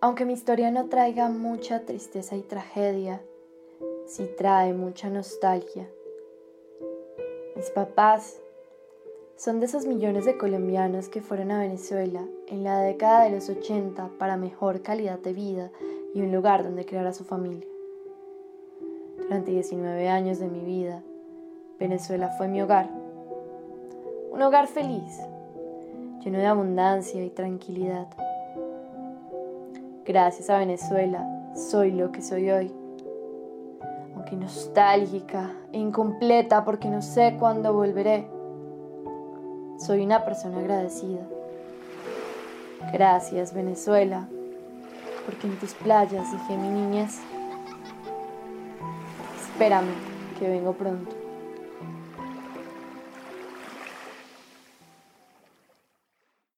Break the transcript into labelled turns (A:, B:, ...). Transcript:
A: Aunque mi historia no traiga mucha tristeza y tragedia, sí trae mucha nostalgia. Mis papás son de esos millones de colombianos que fueron a Venezuela en la década de los 80 para mejor calidad de vida y un lugar donde crear a su familia. Durante 19 años de mi vida, Venezuela fue mi hogar. Un hogar feliz, lleno de abundancia y tranquilidad. Gracias a Venezuela soy lo que soy hoy. Aunque nostálgica e incompleta porque no sé cuándo volveré, soy una persona agradecida. Gracias Venezuela, porque en tus playas dejé mi niñez. Espérame, que vengo pronto.